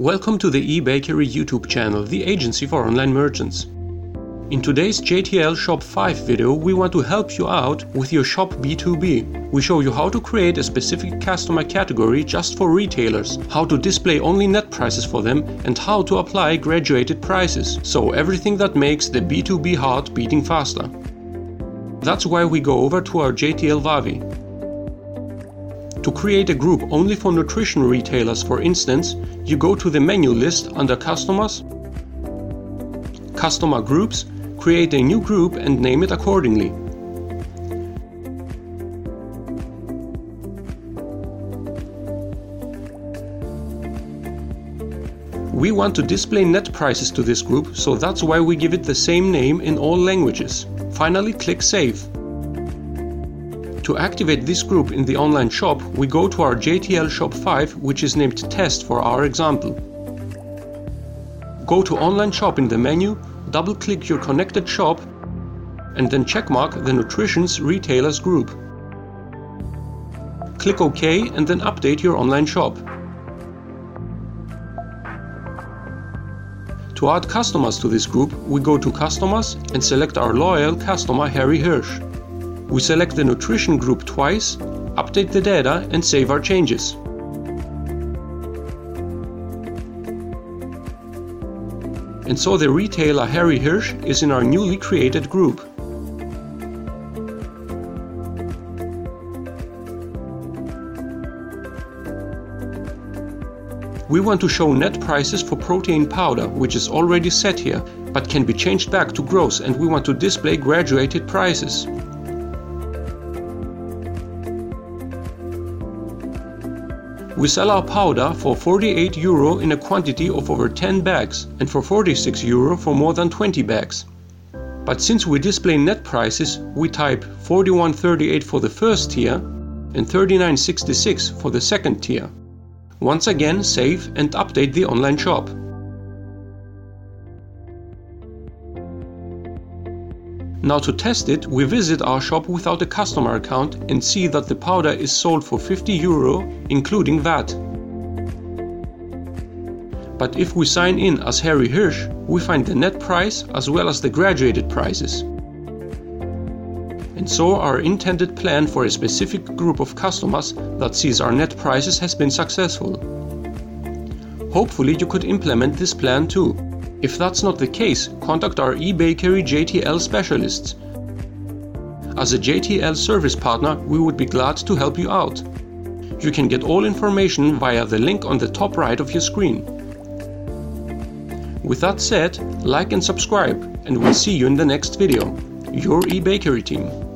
Welcome to the eBakery YouTube channel, the agency for online merchants. In today's JTL Shop 5 video, we want to help you out with your shop B2B. We show you how to create a specific customer category just for retailers, how to display only net prices for them, and how to apply graduated prices, so everything that makes the B2B heart beating faster. That's why we go over to our JTL Wawi. To create a group only for nutrition retailers, for instance, you go to the menu list under Customers, Customer Groups, create a new group and name it accordingly. We want to display net prices to this group, so that's why we give it the same name in all languages. Finally, click Save. To activate this group in the online shop, we go to our JTL Shop 5, which is named Test for our example. Go to Online Shop in the menu double click your connected shop and then checkmark the Nutrition's Retailers group. Click OK and then update your online shop. To add customers to this group, we go to Customers and select our loyal customer Harry Hirsch. We select the Nutrition group twice, update the data and save our changes. and so the retailer Harry Hirsch is in our newly created group. We want to show net prices for protein powder, which is already set here, but can be changed back to gross and we want to display graduated prices. We sell our powder for 48 euro in a quantity of over 10 bags and for 46 euro for more than 20 bags. But since we display net prices, we type 41.38 for the first tier and 39.66 for the second tier. Once again, save and update the online shop. Now to test it, we visit our shop without a customer account and see that the powder is sold for 50 euro, including VAT. But if we sign in as Harry Hirsch, we find the net price as well as the graduated prices. And so our intended plan for a specific group of customers that sees our net prices has been successful. Hopefully you could implement this plan too. If that's not the case, contact our eBakery JTL specialists. As a JTL service partner, we would be glad to help you out. You can get all information via the link on the top right of your screen. With that said, like and subscribe, and we'll see you in the next video. Your eBakery team.